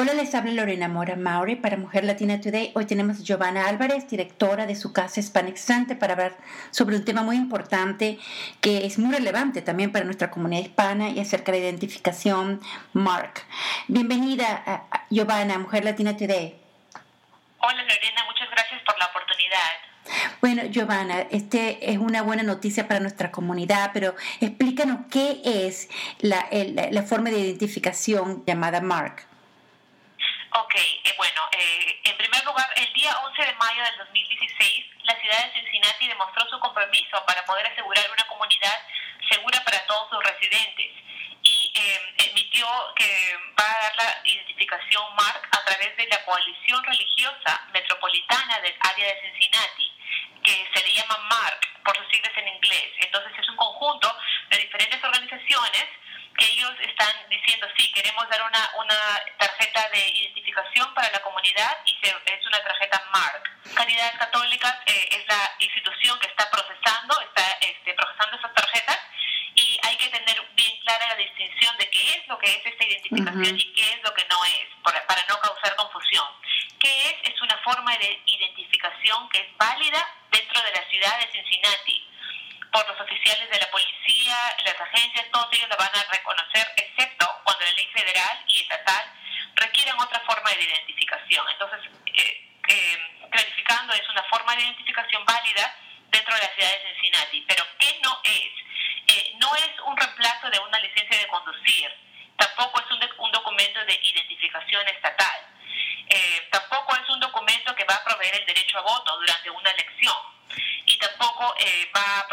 Hola, les habla Lorena Mora Maure para Mujer Latina Today. Hoy tenemos a Giovanna Álvarez, directora de su casa Hispanic Center, para hablar sobre un tema muy importante que es muy relevante también para nuestra comunidad hispana y acerca de la identificación MARC. Bienvenida, Giovanna, Mujer Latina Today. Hola, Lorena, muchas gracias por la oportunidad. Bueno, Giovanna, este es una buena noticia para nuestra comunidad, pero explícanos qué es la, la forma de identificación llamada MARC. Ok, eh, bueno, eh, en primer lugar, el día 11 de mayo del 2016, la ciudad de Cincinnati demostró su compromiso para poder asegurar una comunidad segura para todos sus residentes y eh, emitió que va a dar la identificación MARC a través de la coalición religiosa metropolitana del área de Cincinnati, que se le llama MARC por sus siglas en inglés. Entonces es un conjunto de diferentes organizaciones que ellos están diciendo, sí, queremos dar una, una tarjeta de identificación para la comunidad y es una tarjeta MARC. Caridades Católicas eh, es la institución que está procesando, está este, procesando esas tarjetas y hay que tener bien clara la distinción de qué es lo que es esta identificación y qué es lo que no es, para, para no causar confusión. ¿Qué es? Es una forma de identificación que es válida dentro de la ciudad de Cincinnati por los oficiales de la policía, las agencias, todos ellos la van a reconocer, excepto cuando la ley federal y estatal requieren otra forma de identificación. Entonces, eh, eh, clarificando, es una forma de identificación válida dentro de la ciudad de Cincinnati. Pero, ¿qué no es? Eh, no es un reemplazo de una licencia de conducir, tampoco es un, un documento de identificación estatal, tampoco es un documento que va a proveer el derecho a voto durante una elección tampoco va a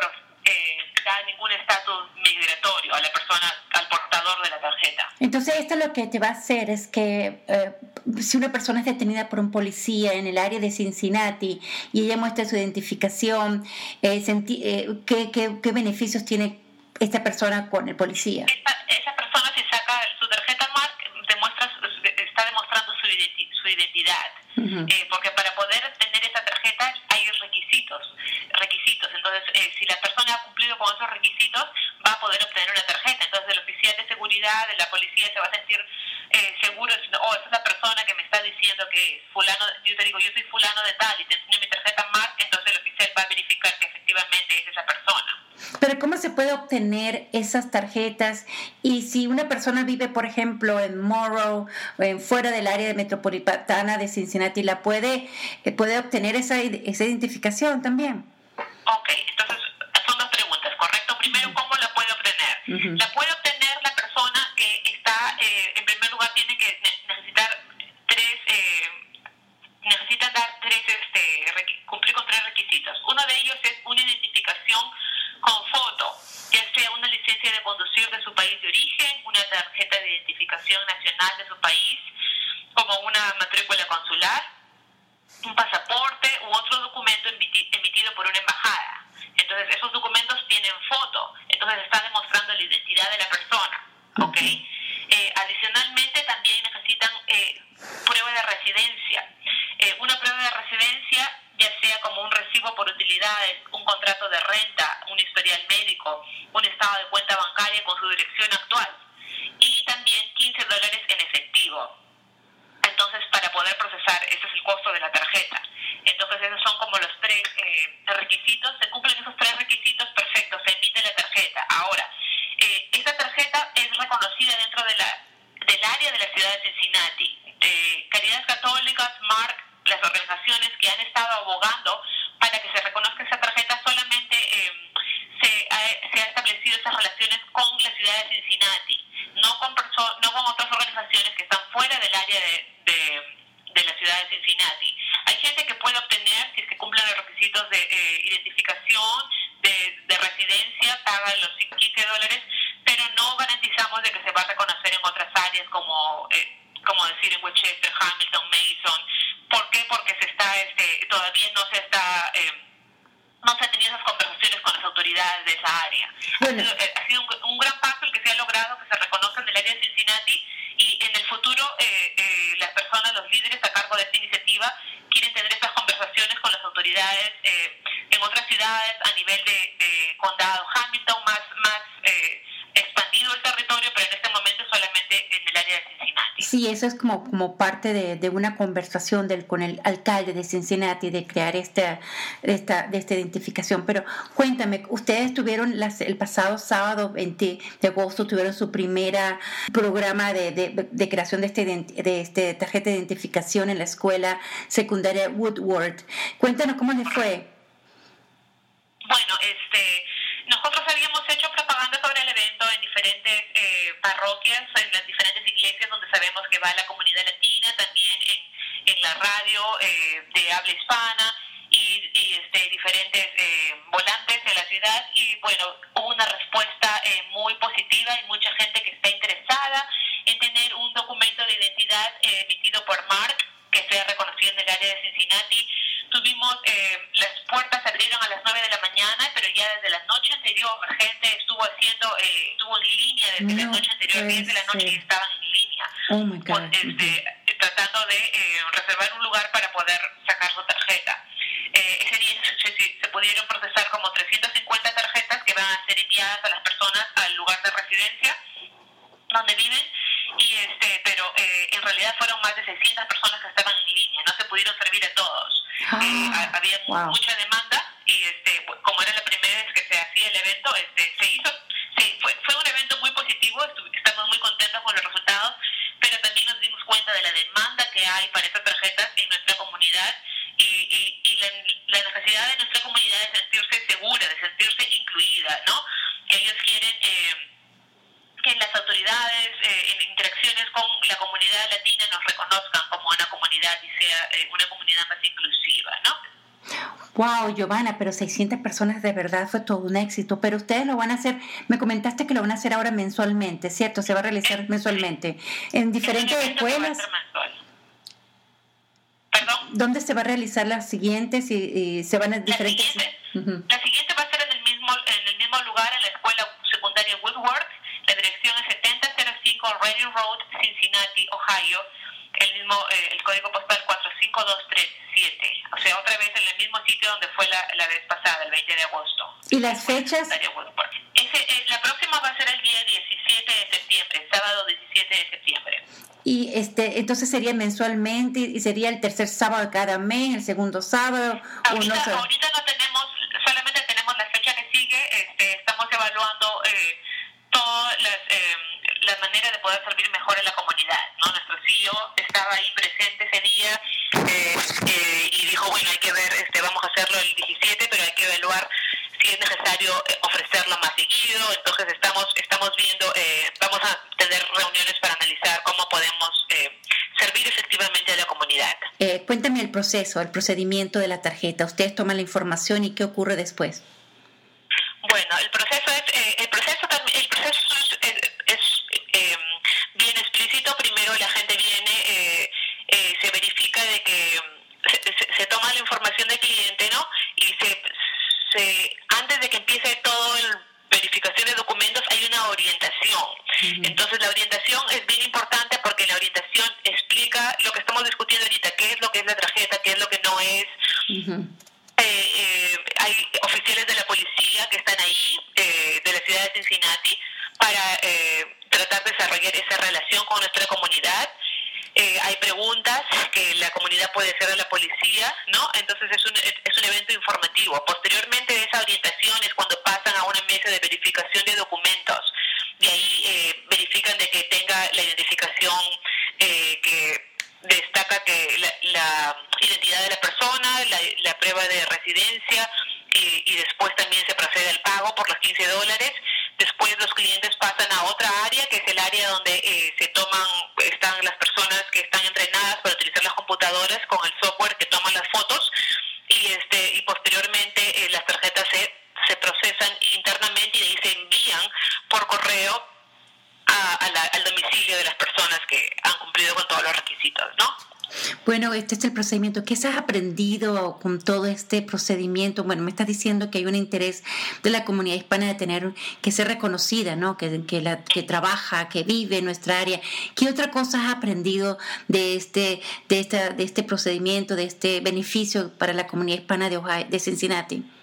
eh, da ningún estatus migratorio a la persona, al portador de la tarjeta. Entonces, esto lo que te va a hacer es que eh, si una persona es detenida por un policía en el área de Cincinnati y ella muestra su identificación, eh, eh ¿qué, qué, qué, beneficios tiene esta persona con el policía? Esa, persona, si saca su tarjeta MARC, demuestra, está demostrando su, su identidad. porque para poder tener esa tarjeta hay requisitos. Entonces, si la persona ha cumplido con esos requisitos, va a poder obtener una tarjeta. Entonces, el oficial de seguridad, de la policía, se va a sentir eh, seguro, oh, es esa persona que me está diciendo que es fulano, yo te digo, yo soy fulano de tal y te enseño mi tarjeta más, entonces el oficial va a verificar que efectivamente es esa persona. Pero ¿cómo se puede obtener esas tarjetas? Y si una persona vive, por ejemplo, en Morrow, en fuera del área metropolitana de Cincinnati, ¿la puede, eh, puede obtener esa, esa identificación también? La puede obtener la persona que está, eh, en primer lugar, tiene que necesitar tres, eh, necesita dar tres, este, cumplir con tres requisitos. Uno de ellos es una identificación con foto, ya sea una licencia de conducir de su país de origen, una tarjeta de identificación nacional de su país, como una matrícula consular, un pasaporte u otro documento emitido por una embajada. Entonces, esos documentos tienen foto, entonces está demostrando la identidad de la persona. ¿Ok? Eh, adicionalmente, también necesitan eh, prueba de residencia. Eh, una prueba de residencia, ya sea como un recibo por utilidades, un contrato de renta, un historial médico, un estado de cuenta bancaria con su dirección actual y también 15 dólares en efectivo. Entonces, para poder procesar, ese es el costo de la tarjeta. Esos son como los tres eh, requisitos. Se cumplen esos tres requisitos, perfecto, se emite la tarjeta. Ahora, eh, esta tarjeta es reconocida dentro de la, del área de la ciudad de Cincinnati. Eh, Caridades Católicas, MARC, las organizaciones que han estado abogando para que se reconozca esa tarjeta, solamente eh, se, ha, se ha establecido esas relaciones con la ciudad de Cincinnati, no con, no con otras organizaciones que están fuera del área de, de, la ciudad de Cincinnati. Hay gente que puede obtener, si es que cumplen los requisitos de eh, identificación, de, de, residencia, paga los 15 dólares, pero no garantizamos de que se va a reconocer en otras áreas como, eh, como decir en Westchester, Hamilton, Mason. ¿Por qué? Porque se está, este, todavía no se está... Eh, no se han tenido esas conversaciones con las autoridades de esa área. Ha sido, ha sido un, un, gran paso el que se ha logrado que se reconozcan del área de Cincinnati y en el futuro eh, eh, las personas, los líderes a cargo de esta iniciativa tener estas conversaciones con las autoridades eh, en otras ciudades a nivel de, de condado Hamilton, más, más expandido el territorio, pero en este momento solamente en el área de. Sí, eso es como, como parte de, de una conversación del, con el alcalde de Cincinnati de crear esta, esta, de esta identificación. Pero cuéntame, ustedes tuvieron las, el pasado sábado 20 de agosto, tuvieron su primera programa de, de, de creación de este, de este tarjeta de identificación en la escuela secundaria Woodward. Cuéntanos cómo les fue. Bueno, este, nosotros habíamos hecho evento en diferentes eh, parroquias, en las diferentes iglesias donde sabemos que va la comunidad latina, también en, en la radio eh, de habla hispana y, y este, diferentes eh, volantes en la ciudad. Y bueno, hubo una respuesta eh, muy positiva y mucha gente que está interesada en tener un documento de identidad eh, emitido por Mark que sea reconocido en el área de Cincinnati. Tuvimos, eh, las puertas se abrieron a las 9 de la mañana, pero ya desde la noche anterior gente estuvo haciendo, eh, estuvo en línea desde no, la noche anterior, 10 de la noche y estaban en línea, oh my God. Con, este, tratando de eh, reservar un lugar para poder sacar su tarjeta. Eh, ese día se, se, se, pudieron procesar como 350 tarjetas que van a ser enviadas a las personas al lugar de residencia donde viven y este pero eh, en realidad fueron más de 600 personas que estaban en línea no se pudieron servir a todos ah, eh, había wow. mucha demanda como era la primera vez que se hacía el evento este se hizo sí, fue, fue un evento muy positivo estamos muy contentos con los resultados pero también nos dimos cuenta de la demanda que hay para estas tarjetas en nuestra comunidad y, y, y la, la, necesidad de nuestra comunidad de sentirse segura de sentirse incluida no ellos quieren eh, que las autoridades eh, en interacciones con la comunidad latina nos reconozcan como una comunidad y sea eh, una comunidad más inclusiva, ¿no? Wow, Giovanna, pero 600 personas de verdad fue todo un éxito. Pero ustedes lo van a hacer, me comentaste que lo van a hacer ahora mensualmente, ¿cierto? Se va a realizar mensualmente. En diferentes escuelas. ¿Perdón? ¿Dónde se va a realizar las siguientes y, y se van a diferentes? La siguiente, uh -huh. la siguiente va a ser en el mismo en el mismo lugar en la escuela secundaria Woodward la dirección es 7005 Reading Road, Cincinnati, Ohio. El mismo, eh, el código postal 45237. O sea, otra vez en el mismo sitio donde fue la, la vez pasada, el 20 de agosto. ¿Y las fechas? Ese, eh, la próxima va a ser el día 17 de septiembre, sábado 17 de septiembre. Y este, entonces sería mensualmente y sería el tercer sábado de cada mes, el segundo sábado. Ahorita, no, sé. ahorita no tenemos, solamente tenemos la fecha que sigue. Este, estamos evaluando. Eh, todas las, eh, la manera de poder servir mejor a la comunidad. ¿no? Nuestro CEO estaba ahí presente ese día eh, eh, y dijo, bueno, hay que ver, este, vamos a hacerlo el 17, pero hay que evaluar si es necesario ofrecerlo más seguido. Entonces estamos, estamos viendo, vamos a tener reuniones para analizar cómo podemos servir efectivamente a la comunidad. cuéntame el proceso, el procedimiento de la tarjeta. Ustedes toman la información y qué ocurre después. Bueno, el proceso es, eh, el proceso también, el proceso es, es, eh, bien explícito. Primero la gente viene, eh, se verifica de que se, se, se, toma la información del cliente, ¿no? Y se, se antes de que empiece todo el verificación de documentos hay una orientación. Uh -huh. Entonces la orientación es bien importante porque la orientación explica lo que estamos discutiendo ahorita, qué es lo que es la tarjeta, qué es lo que no es. Uh -huh. Eh, eh, hay oficiales de la policía que están ahí, eh, de la ciudad de Cincinnati, para eh, tratar de desarrollar esa relación con nuestra comunidad. Hay preguntas que la comunidad puede hacer a la policía, ¿no? Entonces es un, es un evento informativo. Posteriormente de esa orientación es cuando pasan a una mesa de verificación de documentos. De ahí verifican de que tenga la identificación que destaca que la, la, identidad de la persona, la, la prueba de residencia y, y, después también se procede al pago por los 15 dólares. Después los clientes pasan a otra área, que es el área donde eh, se toman, están las personas que están entrenadas para utilizar las computadoras con el software que toman las fotos y este y posteriormente eh, las tarjetas se, se procesan internamente y de ahí se envían por correo a, a al domicilio de las personas que han cumplido con todos los requisitos, ¿no? Bueno, este es el procedimiento. ¿Qué has aprendido con todo este procedimiento? Bueno, me estás diciendo que hay un interés de la comunidad hispana de tener que ser reconocida, ¿no? Que, que, trabaja, que vive en nuestra área. ¿Qué otra cosa has aprendido de este, de esta, de este procedimiento, de este beneficio para la comunidad hispana de, de Cincinnati?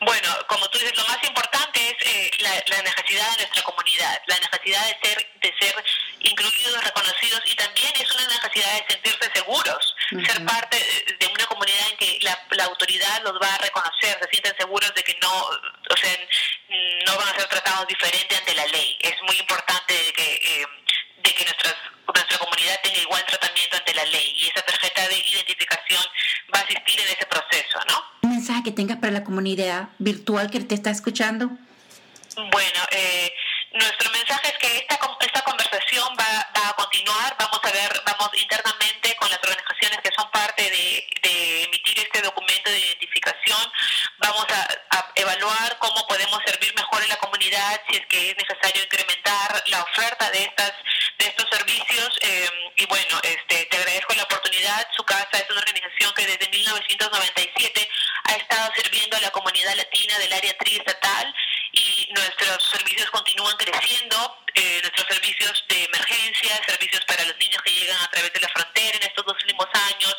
Bueno, como tú dices, lo más importante es eh, la, necesidad de nuestra comunidad, la necesidad de ser, de ser incluidos, reconocidos y también es una necesidad de sentirse seguros, ser parte de una comunidad en que la, la, autoridad los va a reconocer, se sienten seguros de que no, o sea, no van a ser tratados diferente ante la ley. Es muy importante de que, eh, de que nuestras, nuestra comunidad tenga igual tratamiento ante la ley y esa tarjeta de identificación va a asistir en ese proceso, ¿no? ¿Un mensaje que tengas para la comunidad virtual que te está escuchando? Bueno, eh, nuestro mensaje es que esta, esta conversación va, va, a continuar. Vamos a ver, vamos internamente con las organizaciones que son parte de, de emitir este documento de identificación. Vamos a, a, evaluar cómo podemos servir mejor a la comunidad, si es que es necesario incrementar la oferta de estas de estos servicios. Eh, y bueno, este, te agradezco la oportunidad. Su casa es una organización que desde 1997 ha estado sirviendo a la comunidad latina del área triestatal y nuestros servicios continúan creciendo, eh, nuestros servicios de emergencia, servicios para los niños que llegan a través de la frontera en estos dos últimos años,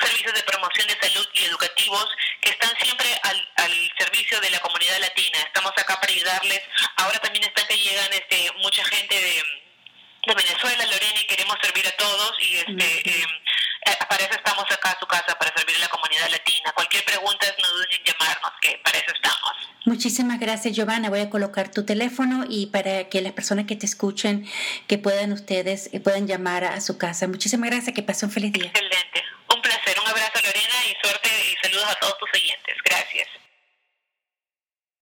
servicios de promoción de salud y educativos que están siempre al, al servicio de la comunidad latina. Estamos acá para ayudarles. Ahora también está que llegan este, mucha gente de, de Venezuela, Lorena, y queremos servir a todos y este, eh, para eso estamos acá a su casa, para servir a la comunidad latina. Cualquier pregunta, no duden que para eso estamos. Muchísimas gracias, Giovanna. Voy a colocar tu teléfono y para que las personas que te escuchen, que puedan ustedes, eh, puedan llamar a su casa. Muchísimas gracias, que pasen un feliz día. Excelente. Un placer. Un abrazo, Lorena, y suerte y saludos a todos tus oyentes. Gracias.